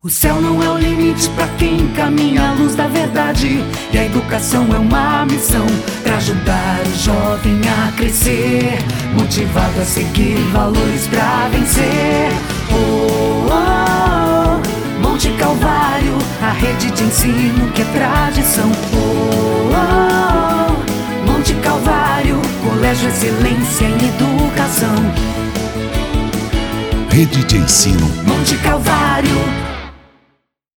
O céu não é o limite para quem caminha à luz da verdade. E a educação é uma missão para ajudar o jovem a crescer, motivado a seguir valores para vencer. Oh, oh, oh, Monte Calvário, a rede de ensino que é tradição. Oh, oh, oh, Monte Calvário, colégio excelência em educação. Rede de ensino Monte Calvário